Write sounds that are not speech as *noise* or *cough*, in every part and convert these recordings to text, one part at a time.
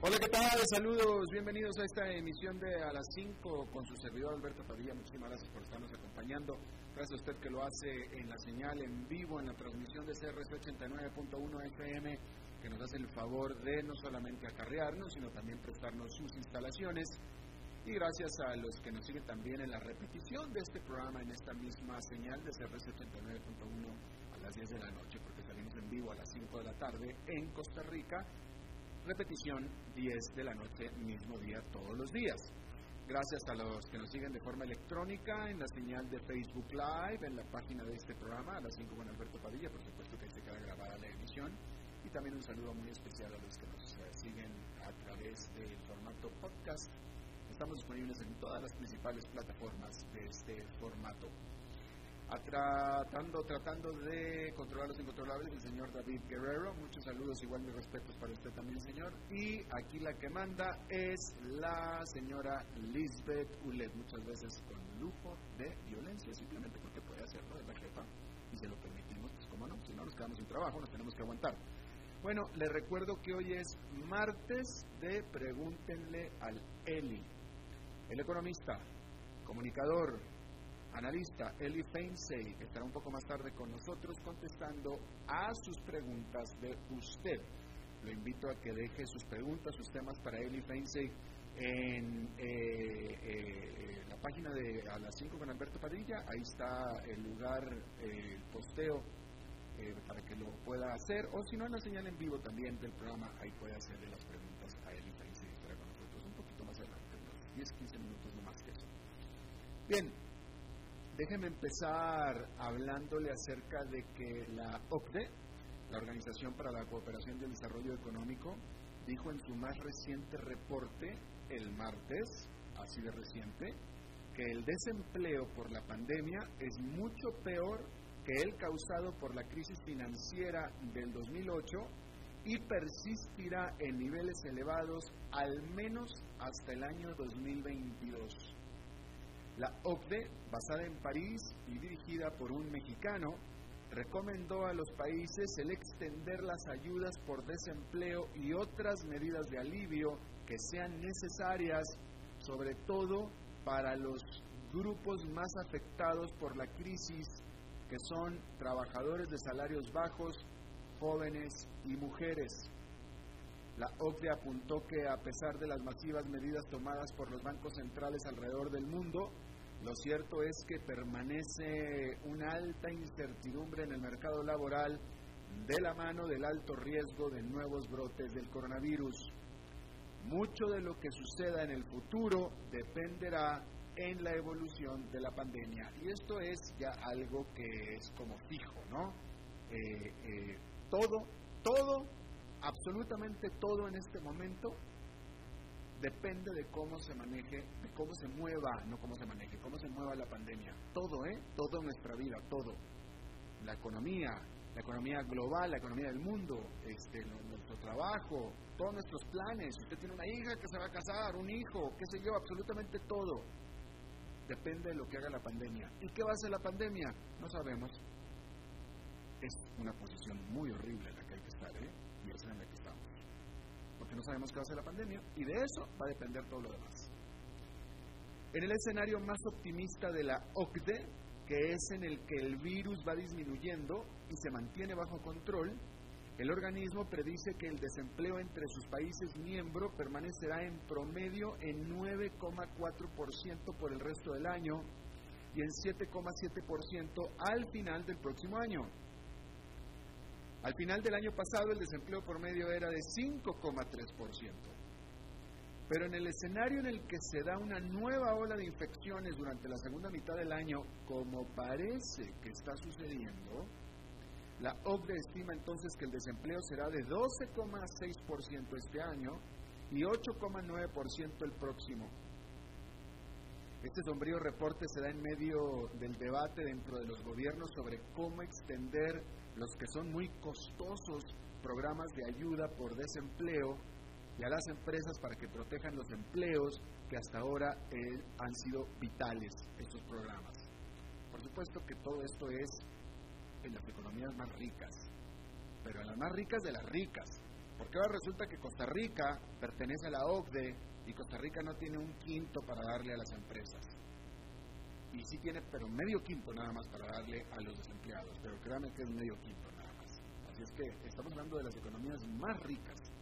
Hola, ¿qué tal? Saludos, bienvenidos a esta emisión de A las 5 con su servidor Alberto Padilla. Muchísimas gracias por estarnos acompañando. Gracias a usted que lo hace en la señal en vivo, en la transmisión de CRC 89.1 FM, que nos hace el favor de no solamente acarrearnos, sino también prestarnos sus instalaciones. Y gracias a los que nos siguen también en la repetición de este programa en esta misma señal de CRC 89.1 a las 10 de la noche, porque salimos en vivo a las 5 de la tarde en Costa Rica repetición 10 de la noche, mismo día, todos los días. Gracias a los que nos siguen de forma electrónica en la señal de Facebook Live, en la página de este programa, a las 5 con Alberto Padilla, por supuesto que se queda grabada la emisión. Y también un saludo muy especial a los que nos eh, siguen a través del formato podcast. Estamos disponibles en todas las principales plataformas de este formato tratando, tratando de controlar los incontrolables, el señor David Guerrero. Muchos saludos, igual mis respetos para usted también, señor. Y aquí la que manda es la señora Lisbeth Ulet, muchas veces con lujo de violencia, simplemente porque puede hacerlo, de la jefa, y se lo permitimos, pues como no, si no nos quedamos sin trabajo, nos tenemos que aguantar. Bueno, le recuerdo que hoy es martes de Pregúntenle al Eli, el economista, comunicador, analista Eli Feinsey, estará un poco más tarde con nosotros contestando a sus preguntas de usted. Lo invito a que deje sus preguntas, sus temas para Eli Feinsey en eh, eh, la página de A las 5 con Alberto Padilla. Ahí está el lugar, eh, el posteo para que lo pueda hacer. O si no, en la señal en vivo también del programa, ahí puede hacerle las preguntas a Eli Feinsey. Estará con nosotros un poquito más adelante, unos 10, 15 minutos no más que eso. Bien, Déjeme empezar hablándole acerca de que la OCDE, la Organización para la Cooperación y el Desarrollo Económico, dijo en su más reciente reporte el martes, así de reciente, que el desempleo por la pandemia es mucho peor que el causado por la crisis financiera del 2008 y persistirá en niveles elevados al menos hasta el año 2022. La OCDE, basada en París y dirigida por un mexicano, recomendó a los países el extender las ayudas por desempleo y otras medidas de alivio que sean necesarias, sobre todo para los grupos más afectados por la crisis, que son trabajadores de salarios bajos, jóvenes y mujeres. La OCDE apuntó que a pesar de las masivas medidas tomadas por los bancos centrales alrededor del mundo, lo cierto es que permanece una alta incertidumbre en el mercado laboral de la mano del alto riesgo de nuevos brotes del coronavirus. Mucho de lo que suceda en el futuro dependerá en la evolución de la pandemia. Y esto es ya algo que es como fijo, ¿no? Eh, eh, todo, todo, absolutamente todo en este momento depende de cómo se maneje, de cómo se mueva, no cómo se maneje, cómo se mueva la pandemia. Todo, ¿eh? Todo en nuestra vida, todo. La economía, la economía global, la economía del mundo, este, nuestro trabajo, todos nuestros planes. Usted tiene una hija que se va a casar, un hijo, qué sé yo, absolutamente todo. Depende de lo que haga la pandemia. ¿Y qué va a hacer la pandemia? No sabemos. Es una posición muy horrible la que hay que estar, ¿eh? Y esa en la que estamos porque no sabemos qué va a ser la pandemia, y de eso va a depender todo lo demás. En el escenario más optimista de la OCDE, que es en el que el virus va disminuyendo y se mantiene bajo control, el organismo predice que el desempleo entre sus países miembros permanecerá en promedio en 9,4% por el resto del año y en 7,7% al final del próximo año. Al final del año pasado el desempleo promedio era de 5,3%. Pero en el escenario en el que se da una nueva ola de infecciones durante la segunda mitad del año, como parece que está sucediendo, la OCDE estima entonces que el desempleo será de 12,6% este año y 8,9% el próximo. Este sombrío reporte se da en medio del debate dentro de los gobiernos sobre cómo extender los que son muy costosos programas de ayuda por desempleo y a las empresas para que protejan los empleos que hasta ahora eh, han sido vitales estos programas. Por supuesto que todo esto es en las economías más ricas, pero en las más ricas de las ricas, porque ahora resulta que Costa Rica pertenece a la OCDE y Costa Rica no tiene un quinto para darle a las empresas. Y sí tiene, pero medio quinto nada más para darle a los desempleados, pero créanme que es medio quinto nada más. Así es que estamos hablando de las economías más ricas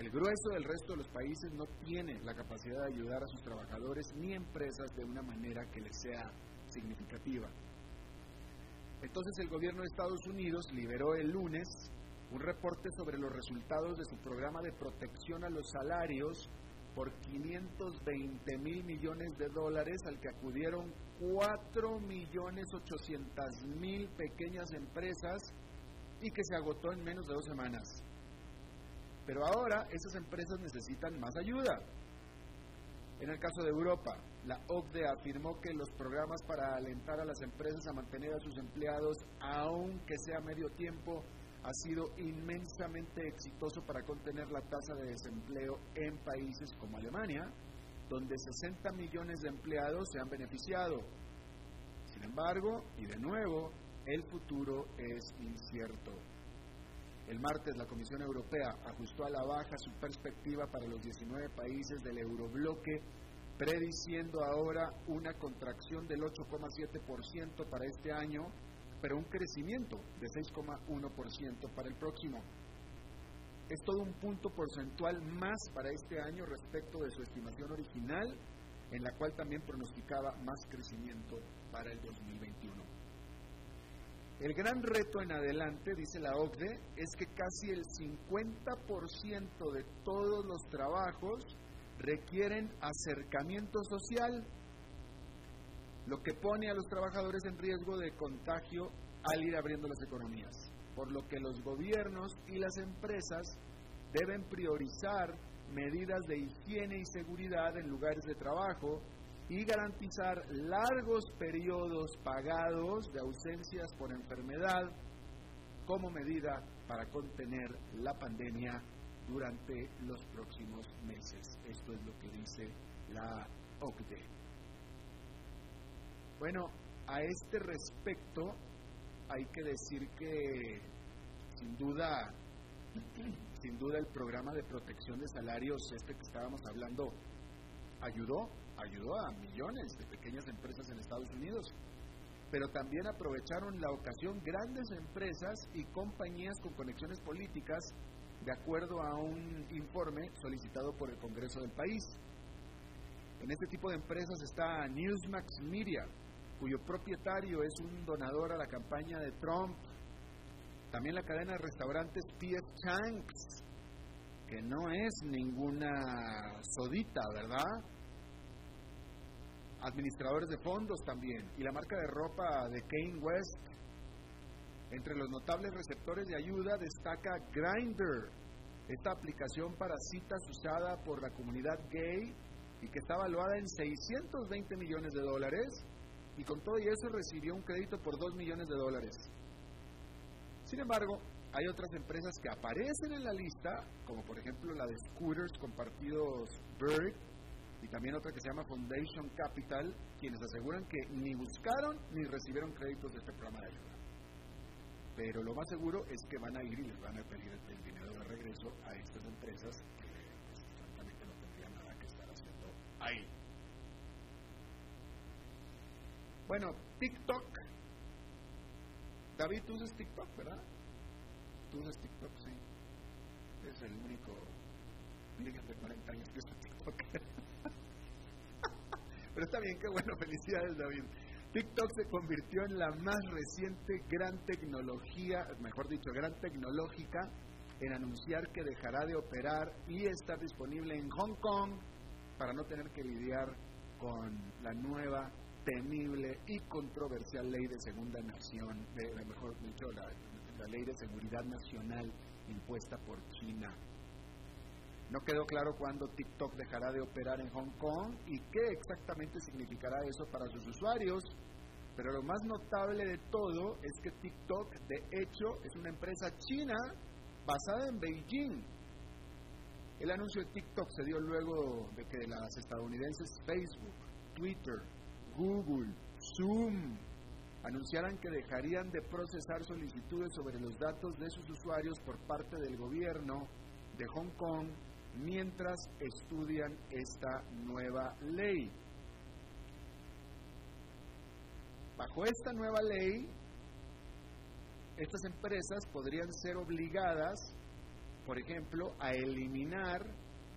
el grueso del resto de los países no tiene la capacidad de ayudar a sus trabajadores ni empresas de una manera que les sea significativa. Entonces el gobierno de Estados Unidos liberó el lunes un reporte sobre los resultados de su programa de protección a los salarios por 520 mil millones de dólares al que acudieron 4 millones 800 mil pequeñas empresas y que se agotó en menos de dos semanas. Pero ahora esas empresas necesitan más ayuda. En el caso de Europa, la OCDE afirmó que los programas para alentar a las empresas a mantener a sus empleados, aunque sea medio tiempo, ha sido inmensamente exitoso para contener la tasa de desempleo en países como Alemania, donde 60 millones de empleados se han beneficiado. Sin embargo, y de nuevo, el futuro es incierto. El martes la Comisión Europea ajustó a la baja su perspectiva para los 19 países del eurobloque, prediciendo ahora una contracción del 8,7% para este año, pero un crecimiento de 6,1% para el próximo. Es todo un punto porcentual más para este año respecto de su estimación original, en la cual también pronosticaba más crecimiento para el 2021. El gran reto en adelante, dice la OCDE, es que casi el 50% de todos los trabajos requieren acercamiento social, lo que pone a los trabajadores en riesgo de contagio al ir abriendo las economías, por lo que los gobiernos y las empresas deben priorizar medidas de higiene y seguridad en lugares de trabajo, y garantizar largos periodos pagados de ausencias por enfermedad como medida para contener la pandemia durante los próximos meses. Esto es lo que dice la OCDE. Bueno, a este respecto hay que decir que sin duda sin duda el programa de protección de salarios este que estábamos hablando ayudó ayudó a millones de pequeñas empresas en Estados Unidos, pero también aprovecharon la ocasión grandes empresas y compañías con conexiones políticas, de acuerdo a un informe solicitado por el Congreso del país. En este tipo de empresas está Newsmax Media, cuyo propietario es un donador a la campaña de Trump. También la cadena de restaurantes P.F. Chang's, que no es ninguna sodita, ¿verdad? administradores de fondos también, y la marca de ropa de Kane West. Entre los notables receptores de ayuda destaca Grindr, esta aplicación para citas usada por la comunidad gay y que está valuada en 620 millones de dólares y con todo y eso recibió un crédito por 2 millones de dólares. Sin embargo, hay otras empresas que aparecen en la lista, como por ejemplo la de scooters compartidos Bird, y también otra que se llama Foundation Capital, quienes aseguran que ni buscaron ni recibieron créditos de este programa de ayuda. Pero lo más seguro es que van a ir y les van a pedir el, dinero de regreso a estas empresas que pues, no tendrían nada que estar haciendo ahí. Bueno, TikTok. David, tú usas TikTok, ¿verdad? Tú usas TikTok, sí. Es el único niño de 40 años que usa TikTok. *laughs* Pero está bien, qué bueno, felicidades David. TikTok se convirtió en la más reciente gran tecnología, mejor dicho, gran tecnológica en anunciar que dejará de operar y estar disponible en Hong Kong para no tener que lidiar con la nueva, temible y controversial ley de segunda nación, de, mejor dicho, la ley de seguridad nacional impuesta por China. No quedó claro cuándo TikTok dejará de operar en Hong Kong y qué exactamente significará eso para sus usuarios. Pero lo más notable de todo es que TikTok, de hecho, es una empresa china basada en Beijing. El anuncio de TikTok se dio luego de que las estadounidenses Facebook, Twitter, Google, Zoom anunciaran que dejarían de procesar solicitudes sobre los datos de sus usuarios por parte del gobierno de Hong Kong mientras estudian esta nueva ley. Bajo esta nueva ley, estas empresas podrían ser obligadas, por ejemplo, a eliminar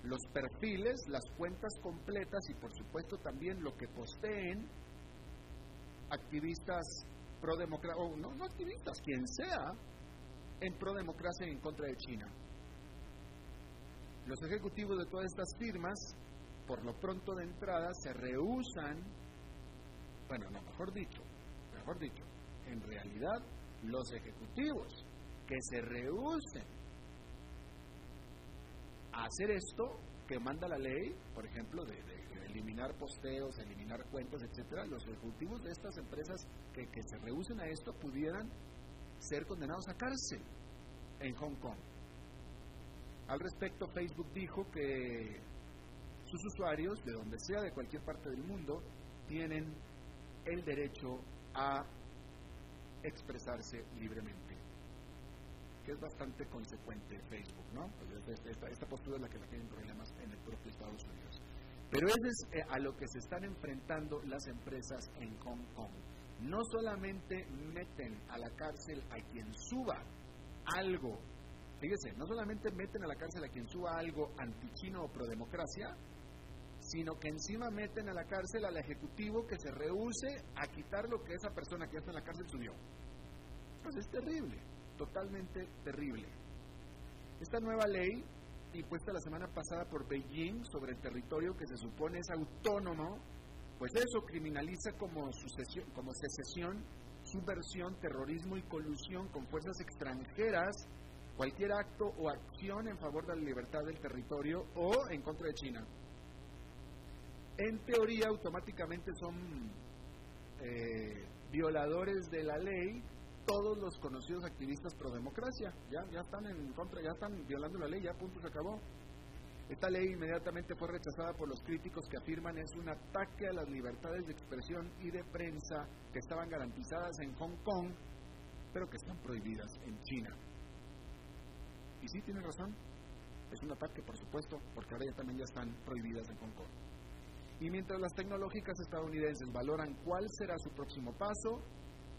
los perfiles, las cuentas completas y por supuesto también lo que posteen activistas pro democracia, o no, no activistas, quien sea, en pro democracia y en contra de China. Los ejecutivos de todas estas firmas, por lo pronto de entrada, se rehusan, bueno, no, mejor dicho, mejor dicho, en realidad los ejecutivos que se rehusen hacer esto que manda la ley, por ejemplo, de, eliminar posteos, eliminar cuentas, etcétera, los ejecutivos de estas empresas que, que se rehusen a esto pudieran ser condenados a cárcel en Hong Kong. Al respecto, Facebook dijo que sus usuarios, de donde sea, de cualquier parte del mundo, tienen el derecho a expresarse libremente. Que es bastante consecuente Facebook, ¿no? Pues esta, postura es la que la tienen problemas en el propio Estados Unidos. Pero eso es eh, a lo que se están enfrentando las empresas en Hong Kong. No solamente meten a la cárcel a quien suba algo Fíjese, no solamente meten a la cárcel a quien suba algo antichino o prodemocracia, sino que encima meten a la cárcel al ejecutivo que se rehúse a quitar lo que esa persona que está en la cárcel subió. Pues es terrible, totalmente terrible. Esta nueva ley, impuesta la semana pasada por Beijing sobre el territorio que se supone es autónomo, pues eso criminaliza como, sucesión, como secesión, subversión, terrorismo y colusión con fuerzas extranjeras cualquier acto o acción en favor de la libertad del territorio o en contra de China. En teoría, automáticamente son eh, violadores de la ley todos los conocidos activistas pro democracia. Ya, ya están en contra, ya están violando la ley, ya punto se acabó. Esta ley inmediatamente fue rechazada por los críticos que afirman es un ataque a las libertades de expresión y de prensa que estaban garantizadas en Hong Kong, pero que están prohibidas en China. Y sí, tiene razón. Es un ataque, por supuesto, porque ahora ya también ya están prohibidas en Hong Kong. Y mientras las tecnológicas estadounidenses valoran cuál será su próximo paso,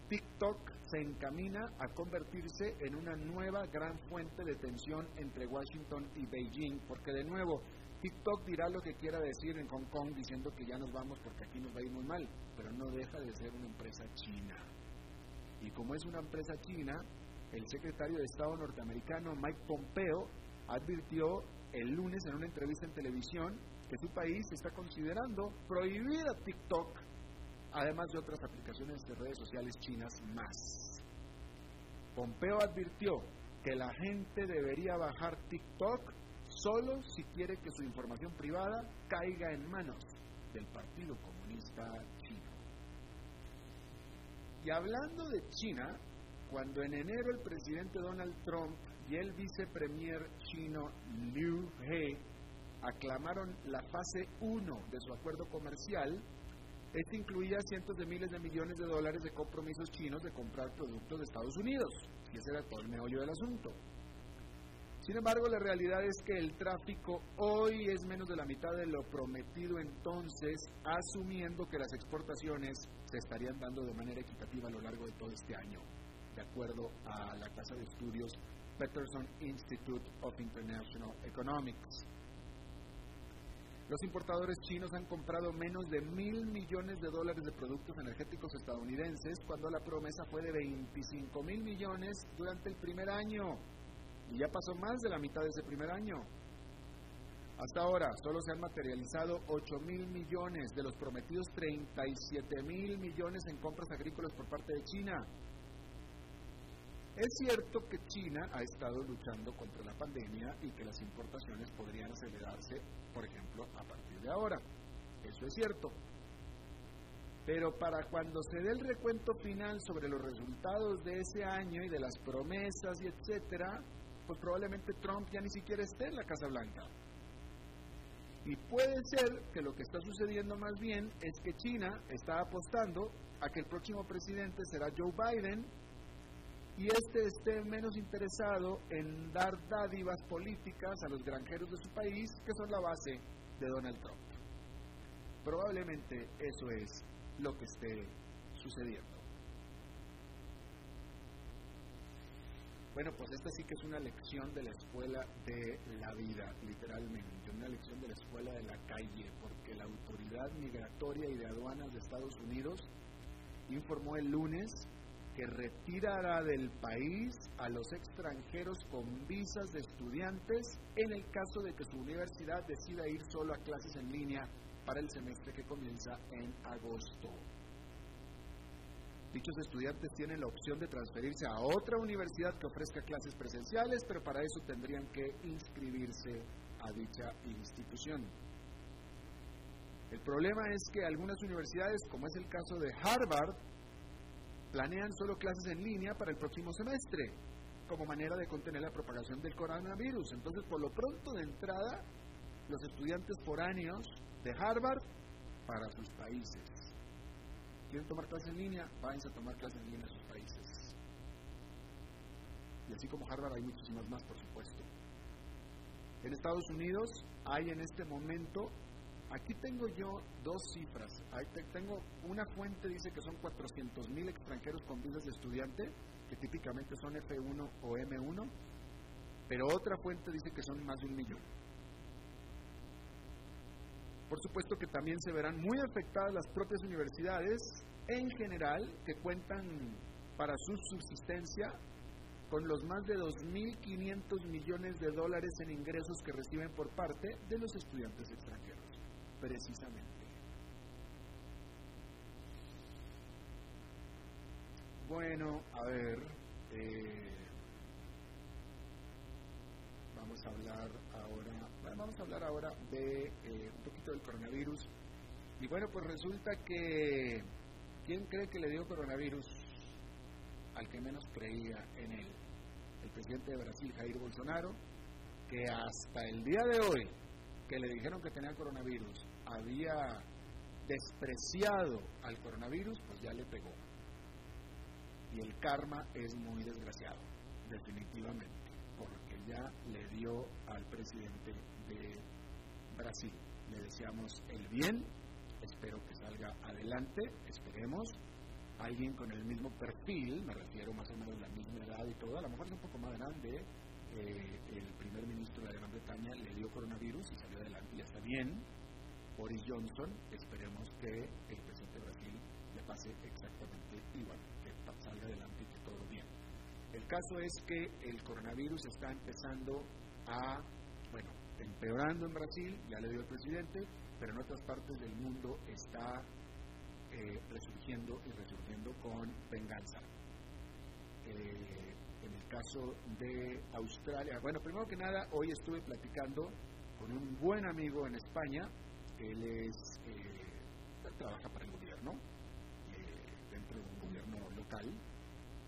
TikTok se encamina a convertirse en una nueva gran fuente de tensión entre Washington y Beijing, porque de nuevo, TikTok dirá lo que quiera decir en Hong Kong diciendo que ya nos vamos porque aquí nos va a ir muy mal, pero no deja de ser una empresa china. Y como es una empresa china, el secretario de Estado norteamericano Mike Pompeo advirtió el lunes en una entrevista en televisión que su país está considerando prohibir a TikTok, además de otras aplicaciones de redes sociales chinas más. Pompeo advirtió que la gente debería bajar TikTok solo si quiere que su información privada caiga en manos del Partido Comunista Chino. Y hablando de China, cuando en enero el presidente Donald Trump y el vicepremier chino Liu He aclamaron la fase 1 de su acuerdo comercial, este incluía cientos de miles de millones de dólares de compromisos chinos de comprar productos de Estados Unidos, y ese era todo el meollo del asunto. Sin embargo, la realidad es que el tráfico hoy es menos de la mitad de lo prometido entonces, asumiendo que las exportaciones se estarían dando de manera equitativa a lo largo de todo este año de acuerdo a la casa de estudios Peterson Institute of International Economics. Los importadores chinos han comprado menos de mil millones de dólares de productos energéticos estadounidenses cuando la promesa fue de 25 mil millones durante el primer año. Y ya pasó más de la mitad de ese primer año. Hasta ahora solo se han materializado 8 mil millones de los prometidos 37 mil millones en compras agrícolas por parte de China. Es cierto que China ha estado luchando contra la pandemia y que las importaciones podrían acelerarse, por ejemplo, a partir de ahora. Eso es cierto. Pero para cuando se dé el recuento final sobre los resultados de ese año y de las promesas y etcétera, pues probablemente Trump ya ni siquiera esté en la Casa Blanca. Y puede ser que lo que está sucediendo más bien es que China está apostando a que el próximo presidente será Joe Biden y este esté menos interesado en dar dádivas políticas a los granjeros de su país, que son la base de Donald Trump. Probablemente eso es lo que esté sucediendo. Bueno, pues esta sí que es una lección de la escuela de la vida, literalmente, una lección de la escuela de la calle, porque la Autoridad Migratoria y de Aduanas de Estados Unidos informó el lunes que retirará del país a los extranjeros con visas de estudiantes en el caso de que su universidad decida ir solo a clases en línea para el semestre que comienza en agosto. Dichos estudiantes tienen la opción de transferirse a otra universidad que ofrezca clases presenciales, pero para eso tendrían que inscribirse a dicha institución. El problema es que algunas universidades, como es el caso de Harvard, planean solo clases en línea para el próximo semestre, como manera de contener la propagación del coronavirus. Entonces, por lo pronto de entrada, los estudiantes foráneos de Harvard para sus países quieren tomar clases en línea, váyanse a tomar clases en línea en sus países. Y así como Harvard hay muchísimas más, por supuesto. En Estados Unidos hay en este momento, aquí tengo yo dos cifras. tengo una fuente dice que son 400 mil extranjeros con visas de estudiante, que típicamente son F1 o M1, pero otra fuente dice que son más de un millón. Por supuesto que también se verán muy afectadas las propias universidades en general que cuentan para su subsistencia con los más de 2.500 millones de dólares en ingresos que reciben por parte de los estudiantes extranjeros, precisamente. Bueno, a ver, eh, vamos a hablar ahora, vamos a hablar ahora de eh, un poquito del coronavirus. Y bueno, pues resulta que ¿Quién cree que le dio coronavirus al que menos creía en él? El presidente de Brasil, Jair Bolsonaro, que hasta el día de hoy, que le dijeron que tenía coronavirus, había despreciado al coronavirus, pues ya le pegó. Y el karma es muy desgraciado, definitivamente, porque ya le dio al presidente de Brasil. Le deseamos el bien espero que salga adelante, esperemos. Alguien con el mismo perfil, me refiero más o menos a la misma edad y todo, a lo mejor es un poco más grande, eh, el primer ministro de Gran Bretaña le dio coronavirus y salió adelante y está bien. Boris Johnson, esperemos que el presidente de Brasil le pase exactamente igual, que salga adelante y que todo bien. El caso es que el coronavirus está empezando a, bueno, empeorando en Brasil, ya le dio el presidente, pero en otras partes del mundo está eh, resurgiendo y resurgiendo con venganza. Eh, en el caso de Australia, bueno, primero que nada, hoy estuve platicando con un buen amigo en España, él es, eh, trabaja para el gobierno, dentro de un gobierno local,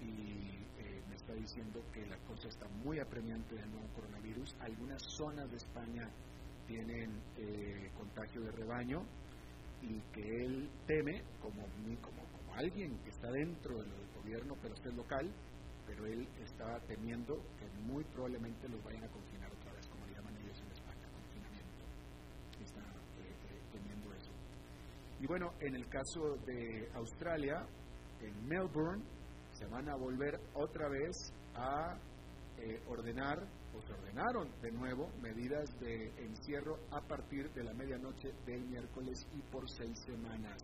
y me está diciendo que la cosa está muy apremiante del nuevo coronavirus. Algunas zonas de España tienen eh, contagio de rebaño y que él teme, como, como, como alguien que está dentro del gobierno, pero es local, pero él está temiendo que muy probablemente los vayan a confinar otra vez, como le llaman ellos en España, confinamiento. Está eh, eh, temiendo eso. Y bueno, en el caso de Australia, en Melbourne, se van a volver otra vez a ordenar se ordenaron de nuevo medidas de encierro a partir de la medianoche del miércoles y por seis semanas.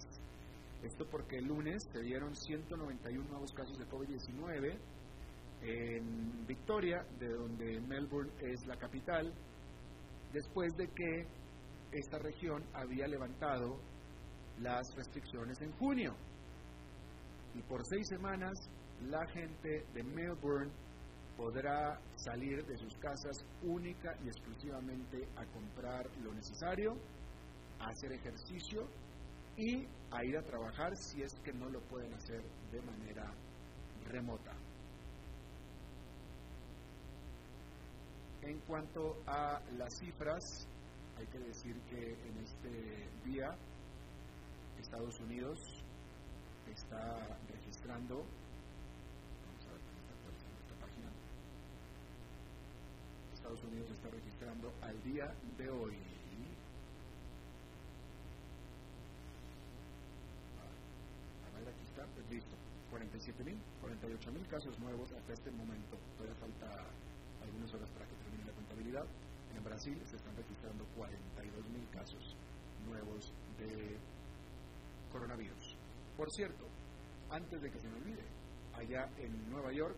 Esto porque el lunes se dieron 191 nuevos casos de COVID-19 en Victoria, de donde Melbourne es la capital, después de que esta región había levantado las restricciones en junio. Y por seis semanas la gente de Melbourne podrá salir de sus casas única y exclusivamente a comprar lo necesario, a hacer ejercicio y a ir a trabajar si es que no lo pueden hacer de manera remota. En cuanto a las cifras, hay que decir que en este día Estados Unidos está registrando, vamos a ver esta página, Estados Unidos está registrando al día de hoy a ver, aquí está, pues listo, 47 mil, 48 mil casos nuevos hasta este momento. Todavía falta algunas horas para que termine la contabilidad. En Brasil se están registrando 42 mil casos nuevos de coronavirus. Por cierto, antes de que se me olvide, allá en Nueva York,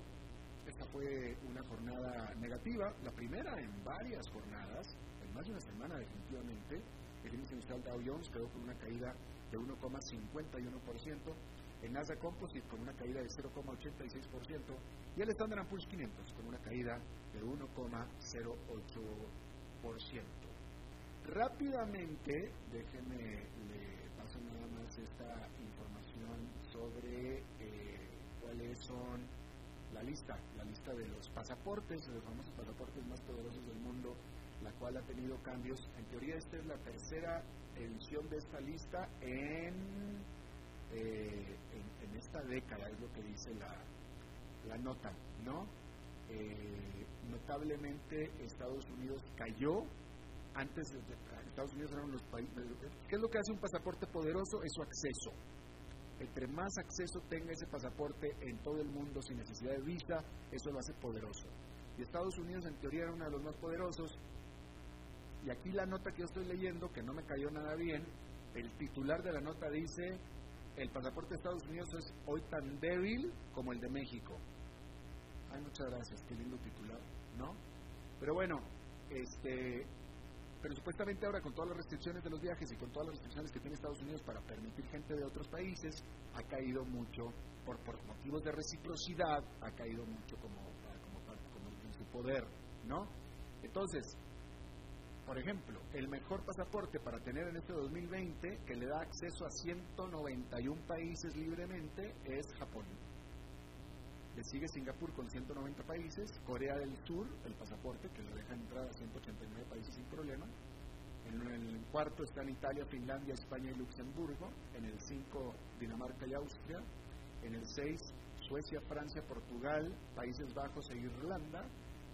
esta fue una jornada negativa, la primera en varias jornadas, en más de una semana definitivamente. El índice industrial Dow Jones quedó con una caída de 1,51%, el Nasdaq Composite con una caída de 0,86% y el Standard Poor's 500 con una caída de 1,08%. Rápidamente, déjenme le esta información sobre eh, cuáles son la lista, la lista de los pasaportes, los famosos pasaportes más poderosos del mundo, la cual ha tenido cambios. En teoría esta es la tercera edición de esta lista en eh, en, esta década, es lo que dice la, la nota, ¿no? Eh, notablemente Estados Unidos cayó antes Estados Unidos eran los países ¿qué es lo que hace un pasaporte poderoso? es su acceso entre más acceso tenga ese pasaporte en todo el mundo sin necesidad de visa eso lo hace poderoso y Estados Unidos en teoría era uno de los más poderosos y aquí la nota que yo estoy leyendo que no me cayó nada bien el titular de la nota dice el pasaporte de Estados Unidos es hoy tan débil como el de México. Ay, muchas gracias, qué lindo titular, ¿no? Pero bueno, este, pero supuestamente ahora con todas las restricciones de los viajes y con todas las restricciones que tiene Estados Unidos para permitir gente de otros países, ha caído mucho, por, por motivos de reciprocidad, ha caído mucho como, como, como en su poder, ¿no? Entonces, por ejemplo, el mejor pasaporte para tener en este 2020, que le da acceso a 191 países libremente, es Japón. Le sigue Singapur con 190 países, Corea del Sur, el pasaporte que le deja entrar a 189 países sin problema. En el cuarto están Italia, Finlandia, España y Luxemburgo. En el 5, Dinamarca y Austria. En el 6, Suecia, Francia, Portugal, Países Bajos e Irlanda.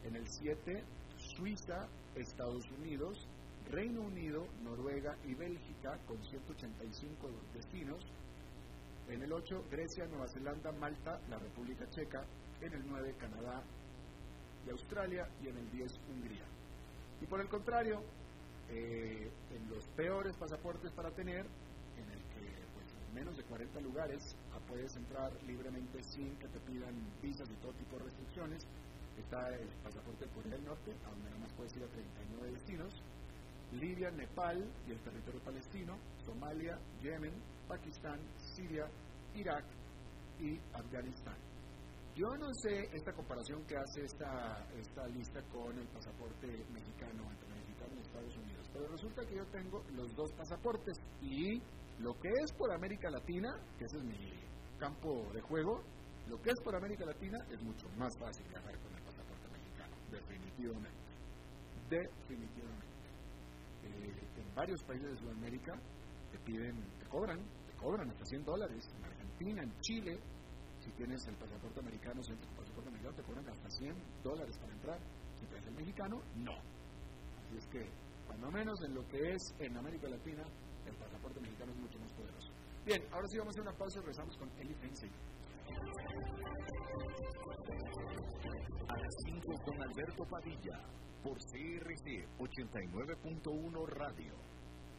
En el 7, Suiza, Estados Unidos, Reino Unido, Noruega y Bélgica con 185 destinos. En el 8, Grecia, Nueva Zelanda, Malta, la República Checa. En el 9, Canadá y Australia. Y en el 10, Hungría. Y por el contrario, eh, en los peores pasaportes para tener, en el que pues, en menos de 40 lugares ah, puedes entrar libremente sin que te pidan visas y todo tipo de restricciones, está el pasaporte de Corea del Norte, a donde nada más puedes ir a 39 destinos, Libia, Nepal y el territorio palestino, Somalia, Yemen, Pakistán, Siria, Irak y Afganistán. Yo no sé esta comparación que hace esta, esta lista con el pasaporte mexicano entre mexicano y Estados Unidos, pero resulta que yo tengo los dos pasaportes y lo que es por América Latina, que ese es mi campo de juego, lo que es por América Latina es mucho más fácil viajar con definitivamente. Definitivamente. Eh, en varios países de Sudamérica te piden, te cobran, cobran hasta 100 dólares. En Argentina, en Chile, si tienes el pasaporte americano, si el pasaporte americano, te cobran hasta 100 dólares para entrar. Si tienes el mexicano, no. Así es que, cuando menos en lo que es en América Latina, el pasaporte mexicano es mucho más poderoso. Bien, ahora sí vamos a hacer una pausa y regresamos con Eli Fensey. A las 5 con Alberto Padilla, por CRC 89.1 Radio.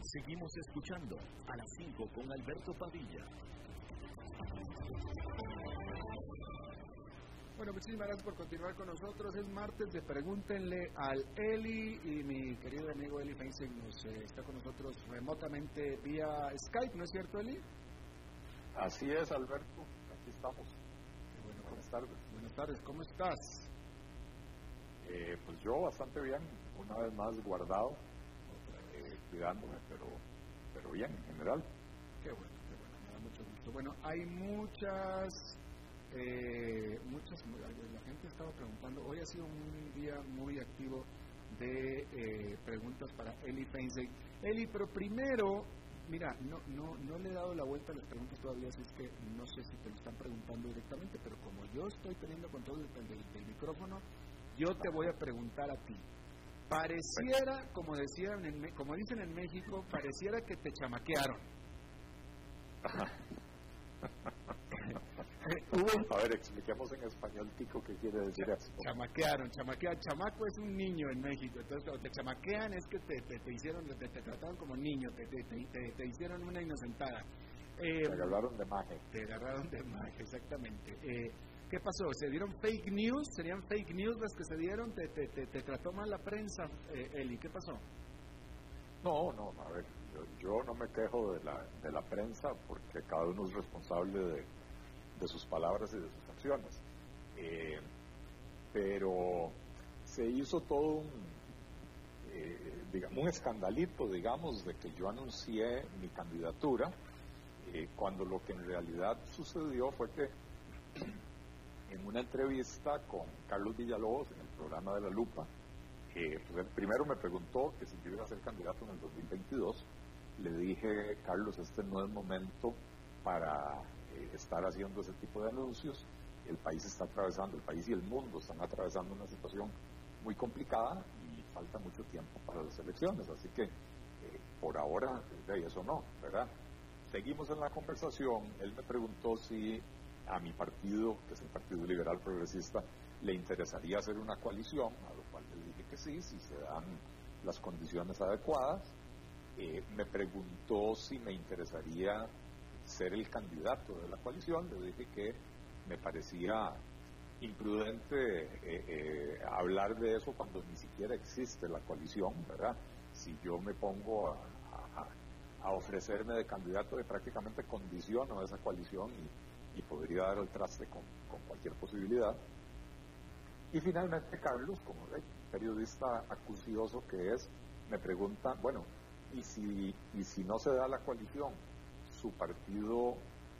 Seguimos escuchando a las 5 con Alberto Padilla. Bueno, muchísimas gracias por continuar con nosotros. Es martes de Pregúntenle al Eli y mi querido amigo Eli Feinstein nos eh, está con nosotros remotamente vía Skype, ¿no es cierto, Eli? Así es, Alberto. Aquí estamos. bueno, buenas tardes. Buenas tardes, ¿cómo estás? Eh, pues yo bastante bien, una vez más guardado, eh, cuidándome, pero, pero bien en general. Qué bueno, qué bueno, me da mucho gusto. Bueno, hay muchas, eh, muchas, la gente estaba preguntando, hoy ha sido un día muy activo de eh, preguntas para Eli Feinstein. Eli, pero primero, mira, no, no, no le he dado la vuelta a las preguntas todavía, así es que no sé si te lo están preguntando directamente, pero como yo estoy teniendo control del micrófono, yo te voy a preguntar a ti. Pareciera, como, decían en, como dicen en México, pareciera que te chamaquearon. *laughs* a ver, expliquemos en español, Tico, qué quiere decir eso. Chamaquearon, chamaquearon. Chamaco es un niño en México. Entonces, cuando te chamaquean es que te, te, hicieron, te, te, trataron como niño, te, te, hicieron una inocentada. Eh, te agarraron de maje. Te agarraron de maje, exactamente. Eh, ¿Qué pasó? ¿Se dieron fake news? ¿Serían fake news las que se dieron? ¿Te, te, te, trató mal la prensa, eh, Eli? ¿Qué pasó? No, no, a ver, yo, no me quejo de la, de la prensa porque cada uno es responsable de, de sus palabras y de sus acciones. Eh, pero se hizo todo un, eh, digamos, un escandalito, digamos, de que yo anuncié mi candidatura, eh, cuando lo que en realidad sucedió fue que en una entrevista con Carlos Villalobos en el programa de La Lupa, eh, pues primero me preguntó que si yo iba a ser candidato en el 2022. Le dije, Carlos, este no es momento para eh, estar haciendo ese tipo de anuncios. El país está atravesando, el país y el mundo están atravesando una situación muy complicada y falta mucho tiempo para las elecciones. Así que eh, por ahora, eso no, ¿verdad? Seguimos en la conversación. Él me preguntó si a mi partido, que es el Partido Liberal Progresista, le interesaría hacer una coalición, a lo cual le dije que sí, si se dan las condiciones adecuadas. Eh, me preguntó si me interesaría ser el candidato de la coalición, le dije que me parecía imprudente eh, eh, hablar de eso cuando ni siquiera existe la coalición, ¿verdad? Si yo me pongo a, ofrecerme de candidato, de prácticamente condiciono esa coalición y y podría dar el traste con, cualquier posibilidad. Y finalmente Carlos, como periodista acucioso que es, me pregunta, bueno, ¿y si, y si no se da la coalición, su partido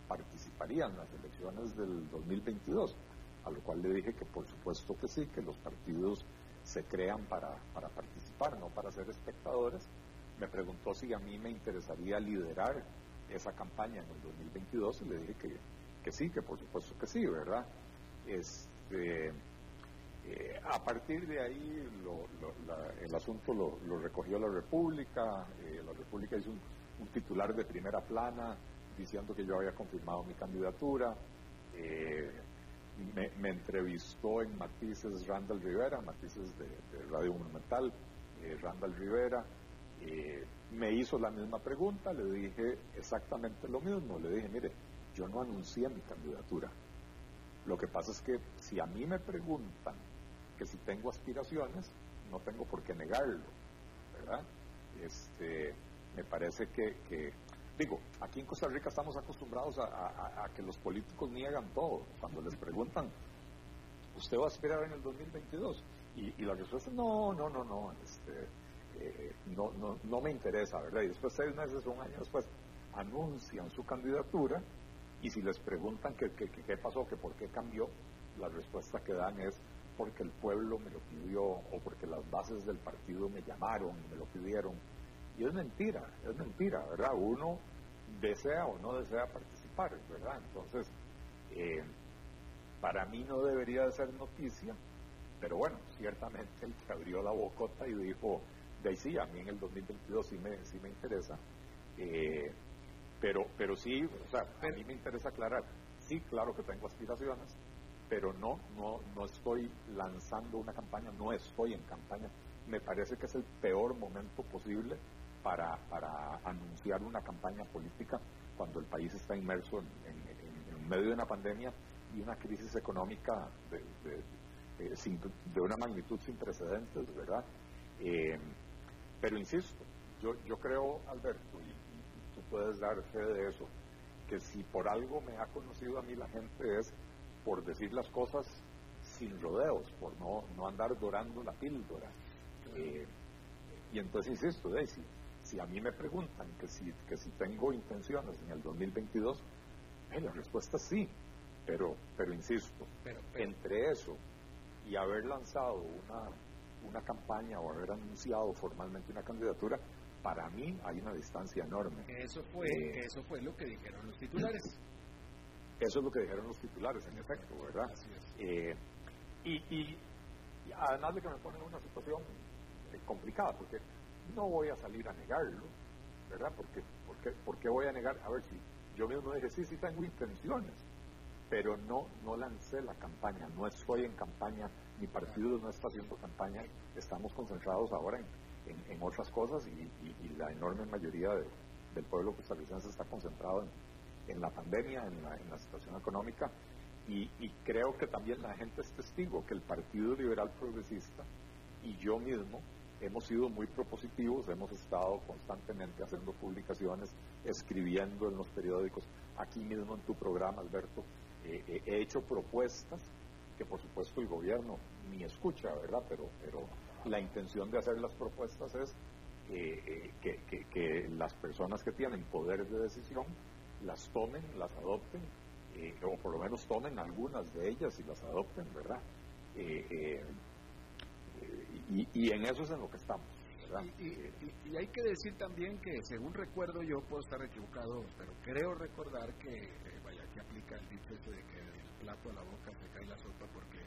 participaría en las elecciones del 2022? A lo cual le dije que por supuesto que sí, que los partidos se crean para, para participar, no para ser espectadores. Me preguntó si a mí me interesaría liderar esa campaña en el 2022 y le dije que que sí, que por supuesto que sí, ¿verdad? Este, eh, a partir de ahí el asunto lo, recogió la República, eh, la República hizo un, titular de primera plana diciendo que yo había confirmado mi candidatura, eh, me, entrevistó en Matices Randall Rivera, Matices de, de Radio Monumental, Randall Rivera, me hizo la misma pregunta, le dije exactamente lo mismo, le dije, mire, yo no anuncié mi candidatura. Lo que pasa es que si a mí me preguntan que si tengo aspiraciones, no tengo por qué negarlo, ¿verdad? Este, me parece que, digo, aquí en Costa Rica estamos acostumbrados a, que los políticos niegan todo. Cuando les preguntan, ¿usted va a aspirar en el 2022? Y, y la respuesta es no, no, no, no, este, eh, no, no, no me interesa, ¿verdad? Y después, seis meses un año después, anuncian su candidatura Y si les preguntan qué, qué, pasó, que por qué cambió, la respuesta que dan es porque el pueblo me lo pidió o porque las bases del partido me llamaron, me lo pidieron. Y es mentira, es mentira, ¿verdad? Uno desea o no desea participar, ¿verdad? Entonces, eh, para mí no debería de ser noticia, pero bueno, ciertamente el que abrió la bocota y dijo, de ahí sí, a mí en el 2022 sí me, sí me interesa, eh, pero, pero sí, o sea, a mí me interesa aclarar, sí, claro que tengo aspiraciones, pero no, no, no estoy lanzando una campaña, no estoy en campaña. Me parece que es el peor momento posible para, para anunciar una campaña política cuando el país está inmerso en, medio de una pandemia y una crisis económica de, de, una magnitud sin precedentes, ¿verdad? Eh, pero insisto, yo, yo creo, Alberto, y, puedes dar fe de eso, que si por algo me ha conocido a mí la gente es por decir las cosas sin rodeos, por no, no andar dorando la píldora. Eh, y entonces insisto, Daisy, si a mí me preguntan que si, que si tengo intenciones en el 2022, eh, la respuesta es sí, pero, pero insisto, entre eso y haber lanzado una, una campaña o haber anunciado formalmente una candidatura, para mí hay una distancia enorme. Eso fue, eh, eso fue lo que dijeron los titulares. *clears throat* Eso es lo que dijeron los titulares, en efecto, ¿verdad? Eh, y, y, además de que me ponen en una situación eh, complicada, porque no voy a salir a negarlo, ¿verdad? Porque, porque, ¿Por qué voy a negar? A ver si yo mismo dije, sí, sí tengo intenciones, pero no, no lancé la campaña, no estoy en campaña, mi partido no está haciendo campaña, estamos concentrados ahora en, en, otras cosas y, la enorme mayoría del pueblo costarricense está concentrado en en la pandemia, en la, en la situación económica, y, creo que también la gente es testigo que el Partido Liberal Progresista y yo mismo hemos sido muy propositivos, hemos estado constantemente haciendo publicaciones, escribiendo en los periódicos, aquí mismo en tu programa, Alberto, eh, eh, he hecho propuestas que por supuesto el gobierno ni escucha, ¿verdad? Pero, pero la intención de hacer las propuestas es eh, que, que las personas que tienen poder de decisión las tomen, las adopten, eh, o por lo menos tomen algunas de ellas y las adopten, ¿verdad? Eh, eh, y, en eso es en lo que estamos. ¿verdad? Y, hay que decir también que, según recuerdo, yo puedo estar equivocado, pero creo recordar que, vaya, que aplica el dicho de que del plato a la boca se cae la sopa, porque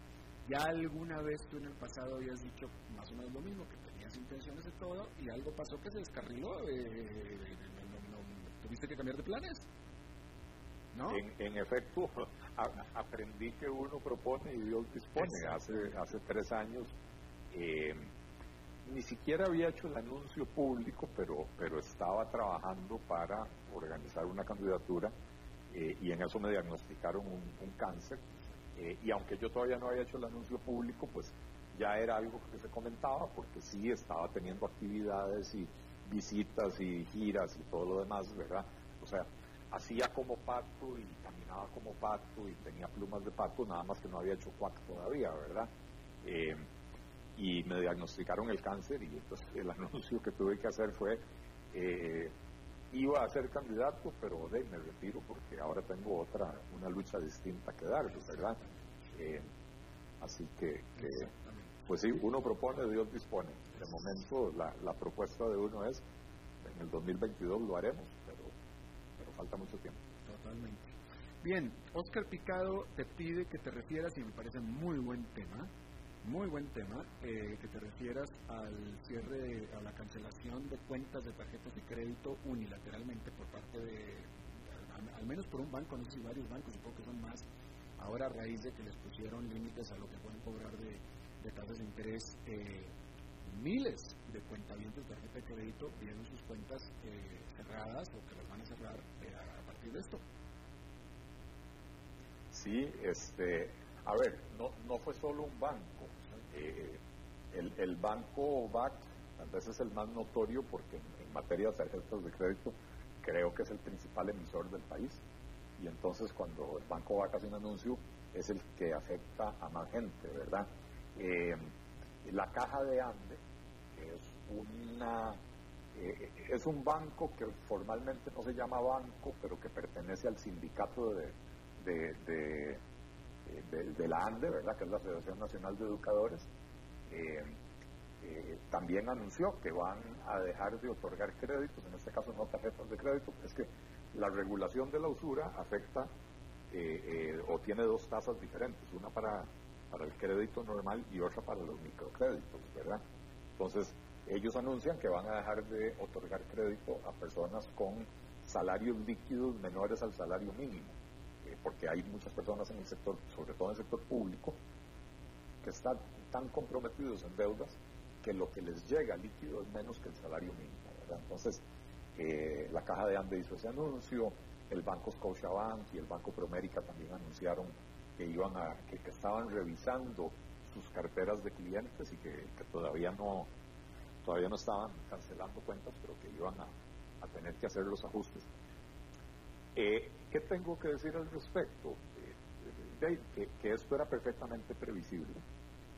ya alguna vez tú en el pasado habías dicho más o menos lo mismo, que tenías intenciones de todo, y algo pasó que se descarriló, tuviste que cambiar de planes. En, efecto, aprendí que uno propone y Dios dispone. Hace, hace tres años eh, ni siquiera había hecho el anuncio público, pero, pero estaba trabajando para organizar una candidatura eh, y en eso me diagnosticaron un, cáncer. Eh, y aunque yo todavía no había hecho el anuncio público, pues ya era algo que se comentaba porque sí estaba teniendo actividades y visitas y giras y todo lo demás, ¿verdad? O sea, hacía como pato y caminaba como pato y tenía plumas de pato, nada más que no había hecho cuac todavía, ¿verdad? Eh, y me diagnosticaron el cáncer y entonces el *laughs* anuncio que tuve que hacer fue, eh, iba a ser candidato, pero de, me retiro porque ahora tengo otra, una lucha distinta que dar, ¿verdad? Eh, así que, pues sí, uno propone, Dios dispone. De momento la, la propuesta de uno es, en el 2022 lo haremos, falta mucho tiempo. Totalmente. Bien, Oscar Picado te pide que te refieras, y me parece muy buen tema, muy buen tema, eh, que te refieras al cierre, a la cancelación de cuentas de tarjetas de crédito unilateralmente por parte de, al, menos por un banco, no sé si varios bancos, supongo que son más, ahora a raíz de que les pusieron límites a lo que pueden cobrar de, tasas de interés, eh, miles de cuentavientes de tarjeta de crédito vieron sus cuentas eh, cerradas o que las van a cerrar de esto. Sí, este, a ver, no, no fue solo un banco. Eh, el, el, banco BAC tal vez es el más notorio porque en, materia de tarjetas de crédito creo que es el principal emisor del país. Y entonces cuando el banco BAC hace un anuncio es el que afecta a más gente, ¿verdad? Eh, la caja de Ande, es una eh, es un banco que formalmente no se llama banco, pero que pertenece al sindicato de, la ANDE, ¿verdad? que es la Federación Nacional de Educadores, eh, eh, también anunció que van a dejar de otorgar créditos, en este caso no tarjetas de crédito, es que la regulación de la usura afecta o tiene dos tasas diferentes, una para, para el crédito normal y otra para los microcréditos, ¿verdad? Entonces, ellos anuncian que van a dejar de otorgar crédito a personas con salarios líquidos menores al salario mínimo, eh, porque hay muchas personas en el sector, sobre todo en el sector público, que están tan comprometidos en deudas que lo que les llega líquido es menos que el salario mínimo. Entonces, eh, la Caja de Ande hizo ese anuncio, el Banco Scotiabank y el Banco Promérica también anunciaron que iban a, que, estaban revisando sus carteras de clientes y que todavía no, todavía no estaban cancelando cuentas, pero que iban a, tener que hacer los ajustes. Eh, ¿Qué tengo que decir al respecto? Eh, que, esto era perfectamente previsible.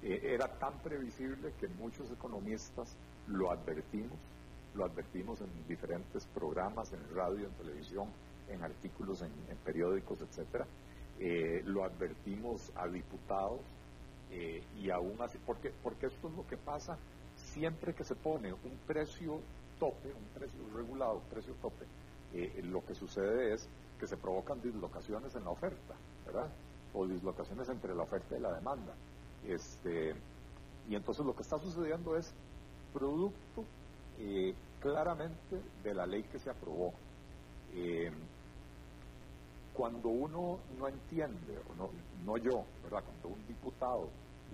Eh, era tan previsible que muchos economistas lo advertimos, lo advertimos en diferentes programas, en radio, en televisión, en artículos, en, periódicos, etcétera. lo advertimos a diputados y aún así, porque, porque esto es lo que pasa siempre que se pone un precio tope, un precio regulado, un precio tope, eh, lo que sucede es que se provocan dislocaciones en la oferta, ¿verdad? O dislocaciones entre la oferta y la demanda. Este, y entonces lo que está sucediendo es producto eh, claramente de la ley que se aprobó. Eh, cuando uno no entiende, o no, no yo, ¿verdad? Cuando un diputado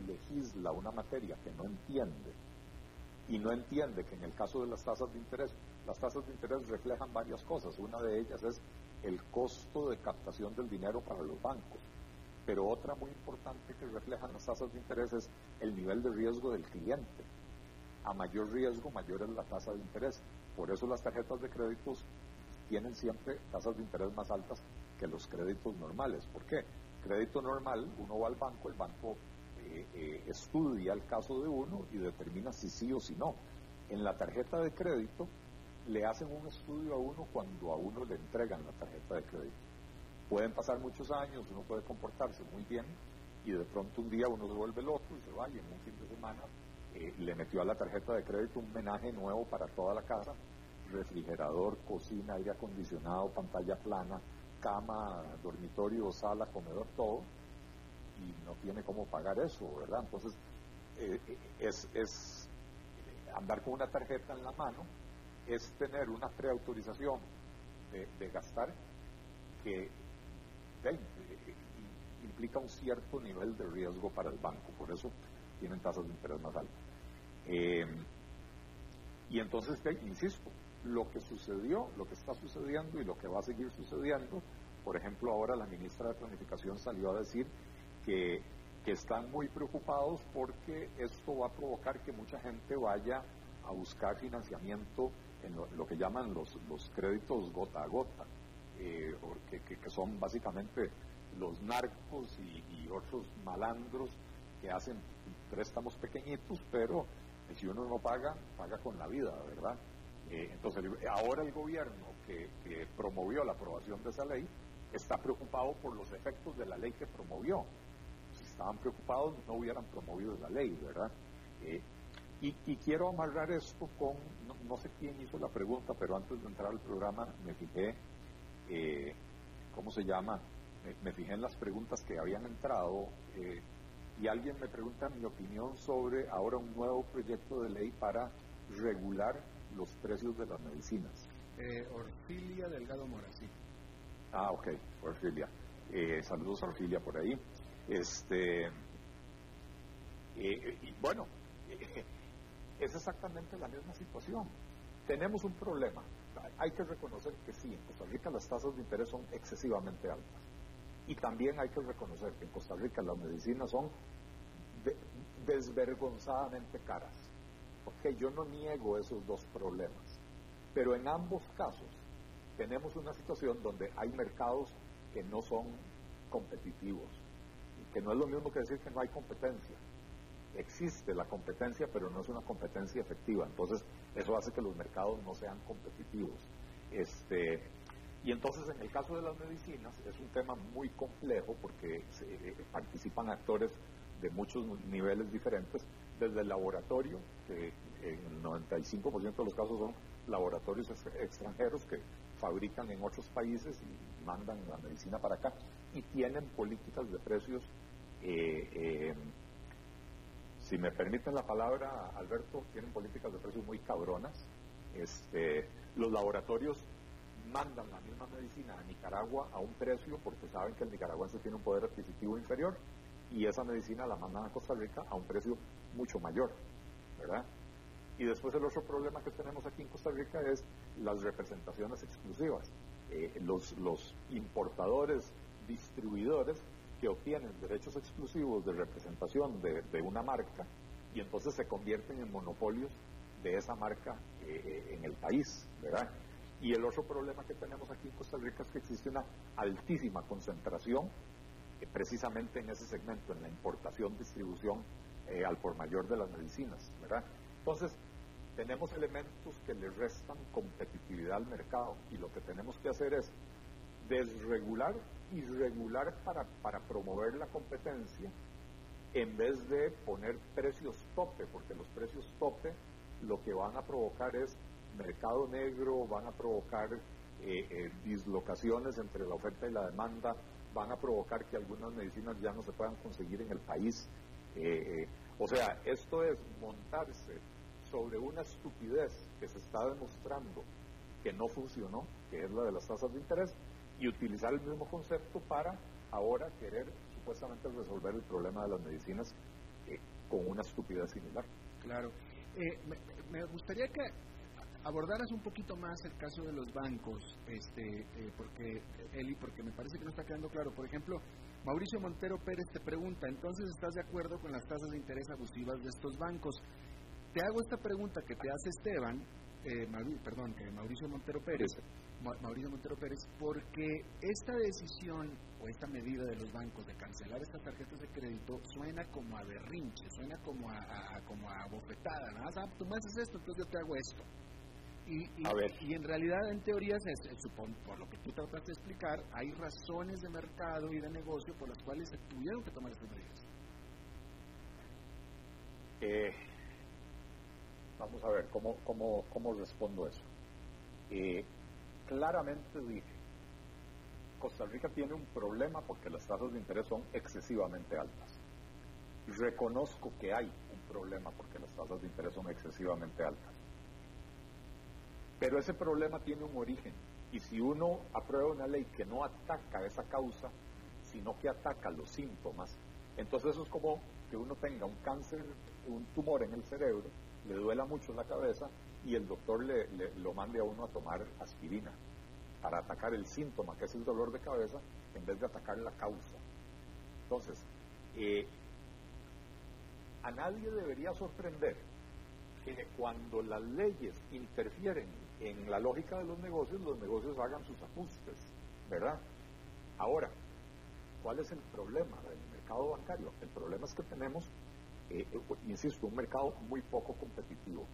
legisla una materia que no entiende, y no entiende que en el caso de las tasas de interés, las tasas de interés reflejan varias cosas. Una de ellas es el costo de captación del dinero para los bancos. Pero otra muy importante que reflejan las tasas de interés es el nivel de riesgo del cliente. A mayor riesgo, mayor es la tasa de interés. Por eso las tarjetas de créditos tienen siempre tasas de interés más altas que los créditos normales. ¿Por qué? Crédito normal, uno va al banco, el banco eh, estudia el caso de uno y determina si sí o si no. En la tarjeta de crédito le hacen un estudio a uno cuando a uno le entregan la tarjeta de crédito. Pueden pasar muchos años, uno puede comportarse muy bien y de pronto un día uno se vuelve loco y se va y en un fin de semana eh, le metió a la tarjeta de crédito un menaje nuevo para toda la casa, refrigerador, cocina, aire acondicionado, pantalla plana, cama, dormitorio, sala, comedor, todo y no tiene cómo pagar eso, ¿verdad? Entonces, eh, es, es, andar con una tarjeta en la mano, es tener una preautorización de, gastar que implica un cierto nivel de riesgo para el banco, por eso tienen tasas de interés más altas. Eh, y entonces, insisto, lo que sucedió, lo que está sucediendo y lo que va a seguir sucediendo, por ejemplo, ahora la ministra de Planificación salió a decir que, están muy preocupados porque esto va a provocar que mucha gente vaya a buscar financiamiento en lo, que llaman los, los, créditos gota a gota, eh, que, son básicamente los narcos y, otros malandros que hacen préstamos pequeñitos, pero si uno no paga, paga con la vida, ¿verdad? Eh, entonces, ahora el gobierno que, que promovió la aprobación de esa ley está preocupado por los efectos de la ley que promovió estaban preocupados no hubieran promovido la ley, ¿verdad? Eh, y, quiero amarrar esto con, no, sé quién hizo la pregunta, pero antes de entrar al programa me fijé, eh, ¿cómo se llama? Me, fijé en las preguntas que habían entrado eh, y alguien me pregunta mi opinión sobre ahora un nuevo proyecto de ley para regular los precios de las medicinas. Orfilia Delgado Mora, sí. Ah, ok, Orfilia. saludos a Orfilia por ahí. Este, eh, y bueno, *laughs* es exactamente la misma situación. Tenemos un problema. Hay que reconocer que sí, en Costa Rica las tasas de interés son excesivamente altas. Y también hay que reconocer que en Costa Rica las medicinas son desvergonzadamente caras. Porque yo no niego esos dos problemas. Pero en ambos casos tenemos una situación donde hay mercados que no son competitivos que no es lo mismo que decir que no hay competencia. Existe la competencia, pero no es una competencia efectiva. Entonces, eso hace que los mercados no sean competitivos. Este, y entonces, en el caso de las medicinas, es un tema muy complejo porque eh, participan actores de muchos niveles diferentes, desde el laboratorio, que en el 95% de los casos son laboratorios extranjeros que fabrican en otros países y mandan la medicina para acá, y tienen políticas de precios eh, eh, si me permiten la palabra, Alberto, tienen políticas de precios muy cabronas. Este, los laboratorios mandan la misma medicina a Nicaragua a un precio porque saben que el nicaragüense tiene un poder adquisitivo inferior y esa medicina la mandan a Costa Rica a un precio mucho mayor, ¿verdad? Y después el otro problema que tenemos aquí en Costa Rica es las representaciones exclusivas. Eh, los, los importadores, distribuidores, que obtienen derechos exclusivos de representación de, una marca y entonces se convierten en monopolios de esa marca eh, eh, en el país, ¿verdad? Y el otro problema que tenemos aquí en Costa Rica es que existe una altísima concentración eh, precisamente en ese segmento, en la importación, distribución al por mayor de las medicinas, ¿verdad? Entonces, tenemos elementos que le restan competitividad al mercado y lo que tenemos que hacer es desregular y regular para, para promover la competencia en vez de poner precios tope, porque los precios tope lo que van a provocar es mercado negro, van a provocar eh, eh, dislocaciones entre la oferta y la demanda, van a provocar que algunas medicinas ya no se puedan conseguir en el país. Eh, o sea, esto es montarse sobre una estupidez que se está demostrando que no funcionó, que es la de las tasas de interés, y utilizar el mismo concepto para ahora querer supuestamente resolver el problema de las medicinas eh, con una estupidez similar. Claro. Eh, me, gustaría que abordaras un poquito más el caso de los bancos, este, eh, porque Eli, porque me parece que no está quedando claro. Por ejemplo, Mauricio Montero Pérez te pregunta, entonces estás de acuerdo con las tasas de interés abusivas de estos bancos. Te hago esta pregunta que te hace Esteban, perdón, que Mauricio Montero Pérez. Mauricio Montero Pérez, porque esta decisión o esta medida de los bancos de cancelar estas tarjetas de crédito suena como a berrinche, suena como a, como a bofetada, nada más, ah, tú me haces esto, entonces yo te hago esto. Y, y, en realidad, en teoría, se, supone, por lo que tú trataste de explicar, hay razones de mercado y de negocio por las cuales se tuvieron que tomar estas medidas. Eh, vamos a ver, ¿cómo, cómo, cómo respondo eso? Eh, claramente dije, Costa Rica tiene un problema porque las tasas de interés son excesivamente altas. Reconozco que hay un problema porque las tasas de interés son excesivamente altas. Pero ese problema tiene un origen. Y si uno aprueba una ley que no ataca esa causa, sino que ataca los síntomas, entonces eso es como que uno tenga un cáncer, un tumor en el cerebro, le duela mucho la cabeza y el doctor le, lo mande a uno a tomar aspirina para atacar el síntoma, que es el dolor de cabeza, en vez de atacar la causa. Entonces, eh, a nadie debería sorprender que cuando las leyes interfieren en la lógica de los negocios, los negocios hagan sus ajustes, ¿verdad? Ahora, ¿cuál es el problema del mercado bancario? El problema es que tenemos, eh, eh, insisto, un mercado muy poco competitivo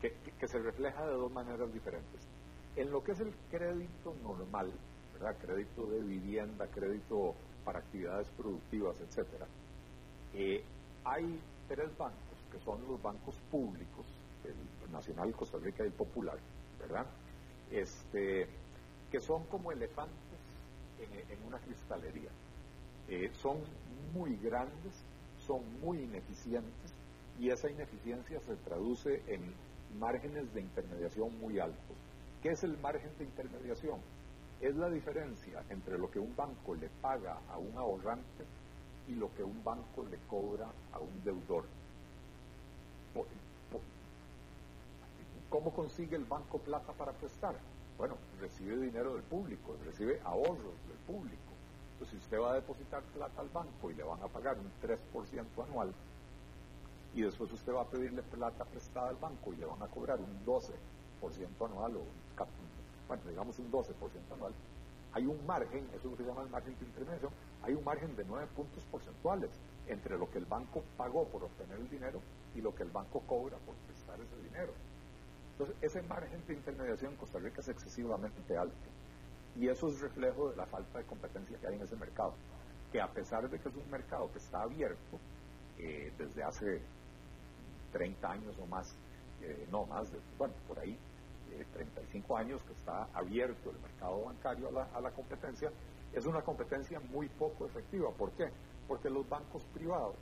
que, se refleja de dos maneras diferentes. En lo que es el crédito normal, crédito de vivienda, crédito para actividades productivas, etcétera, eh, hay tres bancos que son los bancos públicos, el Nacional, Costa Rica y el Popular, ¿verdad? Este, que son como elefantes en, una cristalería. Eh, son muy grandes, son muy ineficientes y esa ineficiencia se traduce en márgenes de intermediación muy altos. ¿Qué es el margen de intermediación? Es la diferencia entre lo que un banco le paga a un ahorrante y lo que un banco le cobra a un deudor. ¿Cómo consigue el banco plata para prestar? Bueno, recibe dinero del público, recibe ahorros del público. Entonces, si usted va a depositar plata al banco y le van a pagar un 3% anual, y después usted va a pedirle plata prestada al banco y le van a cobrar un 12% anual o bueno, digamos un 12% anual, hay un margen, eso es lo que se llama el margen de intermediación, hay un margen de 9 puntos porcentuales entre lo que el banco pagó por obtener el dinero y lo que el banco cobra por prestar ese dinero. Entonces, ese margen de intermediación en Costa Rica es excesivamente alto. Y eso es reflejo de la falta de competencia que hay en ese mercado. Que a pesar de que es un mercado que está abierto eh, desde hace 30 años o más, eh, no más, bueno, por ahí, 35 eh, años que está abierto el mercado bancario a la, a la competencia, es una competencia muy poco efectiva. ¿Por qué? Porque los bancos privados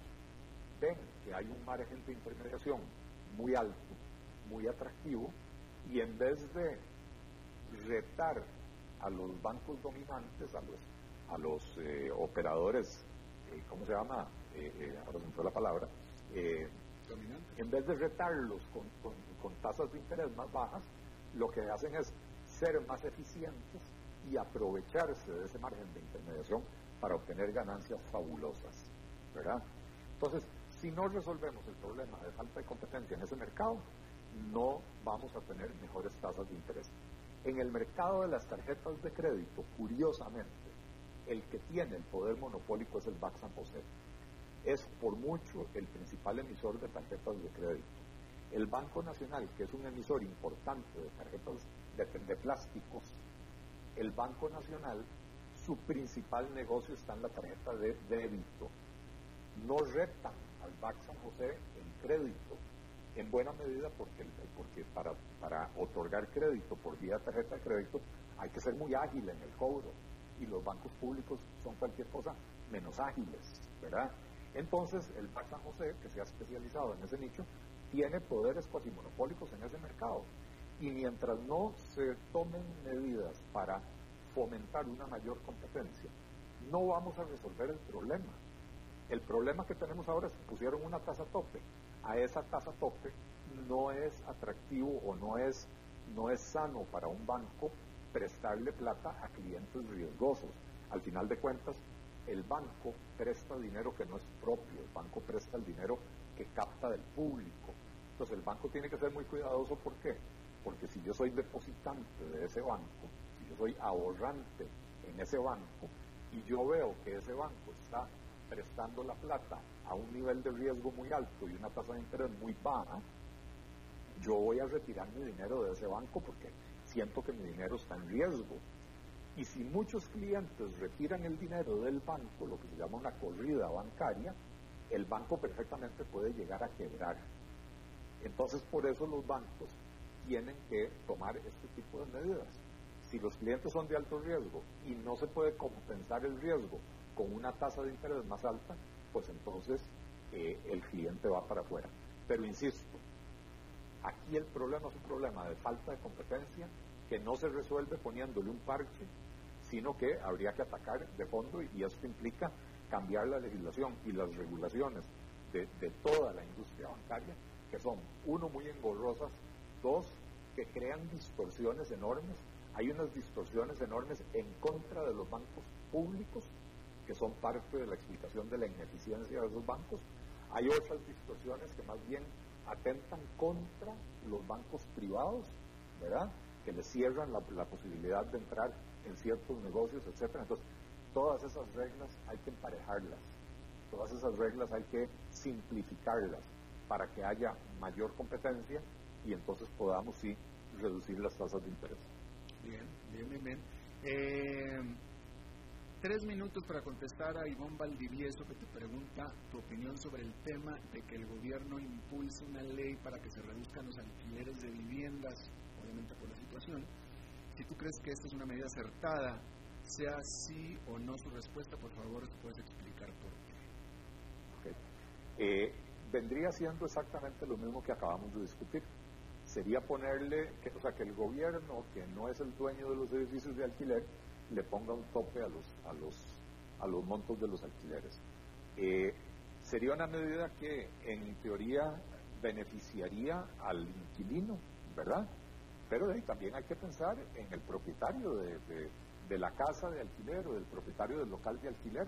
ven que hay un margen de intermediación muy alto, muy atractivo, y en vez de retar a los bancos dominantes, a los, a los eh, operadores, eh, ¿cómo se llama? Eh, ahora se me fue la palabra, en vez de retarlos con, con tasas de interés más bajas, lo que hacen es ser más eficientes y aprovecharse de ese margen de intermediación para obtener ganancias fabulosas, ¿verdad? Entonces, si no resolvemos el problema de falta de competencia en ese mercado, no vamos a tener mejores tasas de interés. En el mercado de las tarjetas de crédito, curiosamente, el que tiene el poder monopólico es el Banco San José. Es por mucho el principal emisor de tarjetas de crédito. El Banco Nacional, que es un emisor importante de tarjetas de, plásticos, el Banco Nacional, su principal negocio está en la tarjeta de débito. No retan al Banco San José en crédito, en buena medida porque, porque para, para otorgar crédito por vía tarjeta de crédito hay que ser muy ágil en el cobro y los bancos públicos son cualquier cosa menos ágiles, ¿verdad? Entonces el Banco San José, que se ha especializado en ese nicho, tiene poderes cuasi monopólicos en ese mercado. Y mientras no se tomen medidas para fomentar una mayor competencia, no vamos a resolver el problema. El problema que tenemos ahora es que pusieron una tasa tope a esa tasa tope no es atractivo o no es, no es sano para un banco prestarle plata a clientes riesgosos. Al final de cuentas, el banco presta dinero que no es propio, el banco presta el dinero que capta del público. Entonces el banco tiene que ser muy cuidadoso, ¿por qué? Porque si yo soy depositante de ese banco, si yo soy ahorrante en ese banco, y yo veo que ese banco está prestando la plata a un nivel de riesgo muy alto y una tasa de interés muy baja, yo voy a retirar mi dinero de ese banco porque siento que mi dinero está en riesgo. Y si muchos clientes retiran el dinero del banco, lo que se llama una corrida bancaria, el banco perfectamente puede llegar a quebrar. Entonces, por eso los bancos tienen que tomar este tipo de medidas. Si los clientes son de alto riesgo y no se puede compensar el riesgo con una tasa de interés más alta, pues entonces eh, el cliente va para afuera. Pero insisto, aquí el problema es un problema de falta de competencia que no se resuelve poniéndole un parche, sino que habría que atacar de fondo y, esto implica cambiar la legislación y las regulaciones de toda la industria bancaria, que son, uno, muy engorrosas, dos, que crean distorsiones enormes. Hay unas distorsiones enormes en contra de los bancos públicos que son parte de la explicación de la ineficiencia de esos bancos. Hay otras distorsiones que más bien atentan contra los bancos privados, ¿verdad? Que les cierran la, posibilidad de entrar en ciertos negocios, etcétera. Entonces, todas esas reglas hay que emparejarlas, todas esas reglas hay que simplificarlas para que haya mayor competencia y entonces podamos sí reducir las tasas de interés. Bien, bien, bien, bien. Eh, tres minutos para contestar a Ivonne Valdivieso que te pregunta tu opinión sobre el tema de que el gobierno impulse una ley para que se reduzcan los alquileres de viviendas, obviamente por la situación. Si tú crees que esta es una medida acertada, sea sí o no su respuesta, por favor, puedes explicar por qué. Eh, vendría siendo exactamente lo mismo que acabamos de discutir. Sería ponerle, que, o sea, que el gobierno, que no es el dueño de los edificios de alquiler, le ponga un tope a los, a los, a los montos de los alquileres. Eh, sería una medida que en teoría beneficiaría al inquilino, ¿verdad? Pero también hay que pensar en el propietario de, de, la casa de alquiler o del propietario del local de alquiler,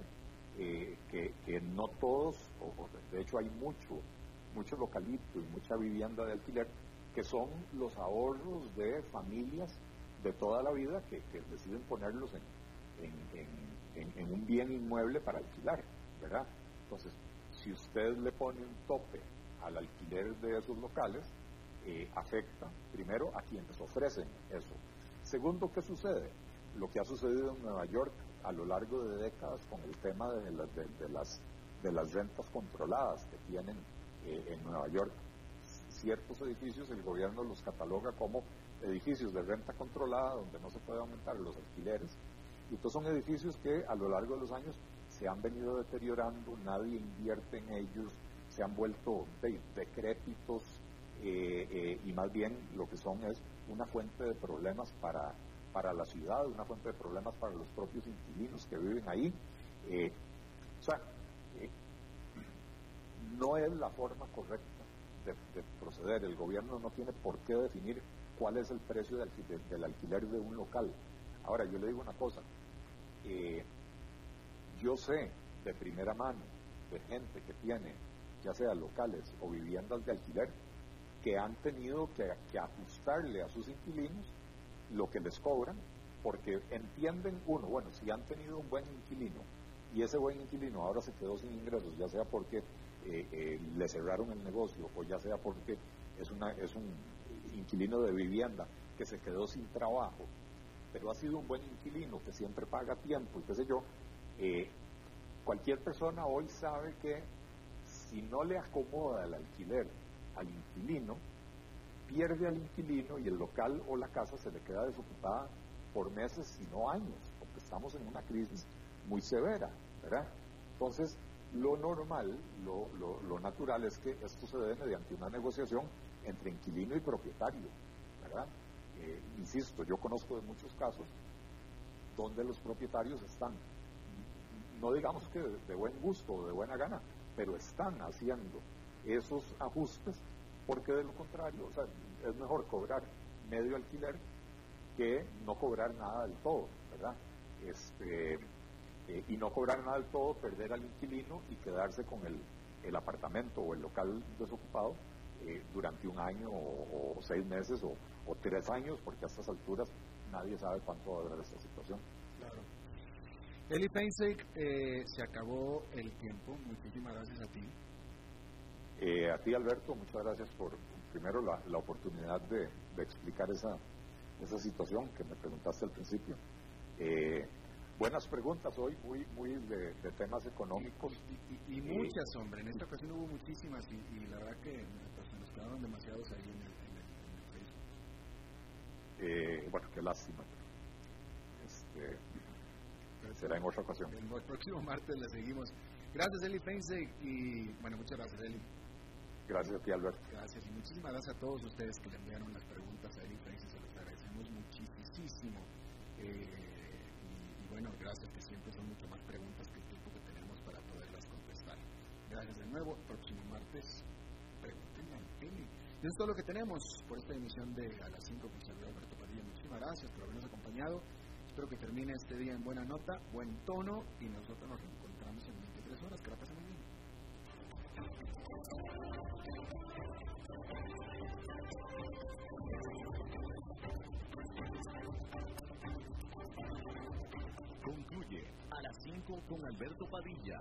eh, que, que, no todos, o, de hecho hay mucho, mucho localito y mucha vivienda de alquiler, que son los ahorros de familias de toda la vida que, deciden ponerlos en, un bien inmueble para alquilar, ¿verdad? Entonces, si usted le pone un tope al alquiler de esos locales, eh, afecta primero a quienes ofrecen eso. Segundo, ¿qué sucede? Lo que ha sucedido en Nueva York a lo largo de décadas con el tema de, las, de las rentas controladas que tienen eh, en Nueva York. Ciertos edificios el gobierno los cataloga como edificios de renta controlada donde no se puede aumentar los alquileres. Y estos son edificios que a lo largo de los años se han venido deteriorando, nadie invierte en ellos, se han vuelto decrépitos eh, eh, y más bien lo que son es una fuente de problemas para, para la ciudad, una fuente de problemas para los propios inquilinos que viven ahí. Eh, o sea, no es la forma correcta de, proceder. El gobierno no tiene por qué definir cuál es el precio del, alquiler de un local. Ahora, yo le digo una cosa. yo sé de primera mano de gente que tiene ya sea locales o viviendas de alquiler, que han tenido que, ajustarle a sus inquilinos lo que les cobran, porque entienden uno, bueno, si han tenido un buen inquilino y ese buen inquilino ahora se quedó sin ingresos, ya sea porque eh, eh, le cerraron el negocio o ya sea porque es, una, es un inquilino de vivienda que se quedó sin trabajo, pero ha sido un buen inquilino que siempre paga tiempo y qué sé yo, eh, cualquier persona hoy sabe que si no le acomoda el alquiler al inquilino, pierde al inquilino y el local o la casa se le queda desocupada por meses, si no años, porque estamos en una crisis muy severa, ¿verdad? Entonces, lo normal, lo, natural es que esto se dé mediante una negociación entre inquilino y propietario, ¿verdad? Eh, insisto, yo conozco de muchos casos donde los propietarios están, no digamos que de, buen gusto o de buena gana, pero están haciendo esos ajustes porque de lo contrario, o sea, es mejor cobrar medio alquiler que no cobrar nada del todo, ¿verdad? Este, eh, y no cobrar nada del todo, perder al inquilino y quedarse con el, apartamento o el local desocupado eh, durante un año o, seis meses o, tres años, porque a estas alturas nadie sabe cuánto va a durar esta situación. Claro. Eli Feinstein, eh, se acabó el tiempo. Muchísimas gracias a ti. Eh, a ti, Alberto, muchas gracias por, primero, la, oportunidad de, explicar esa, esa situación que me preguntaste al principio. Eh, buenas preguntas hoy, muy, muy de, temas económicos. Y, muchas, hombre. En esta ocasión hubo muchísimas y, la verdad que pues, nos quedaron demasiados ahí en el, Facebook. bueno, qué lástima. Este, será en otra ocasión. El, próximo martes le seguimos. Gracias, Eli Feinze, y bueno, muchas gracias, Eli. Gracias a ti, Alberto. Gracias, y muchísimas gracias a todos ustedes que le enviaron las preguntas a Eli Feinze, se los agradecemos muchísimo. Eh, y, bueno, gracias, que siempre son mucho más preguntas que el tiempo que tenemos para poderlas contestar. Gracias de nuevo, próximo martes, pregúntenle a Eli. Y eso es todo lo que tenemos por esta emisión de A las 5 con Alberto Padilla. Muchísimas gracias por habernos acompañado. Espero que termine este día en buena nota, buen tono y nosotros nos reencontramos en 23 horas. Que la pasen muy bien. Concluye a las 5 con Alberto Padilla.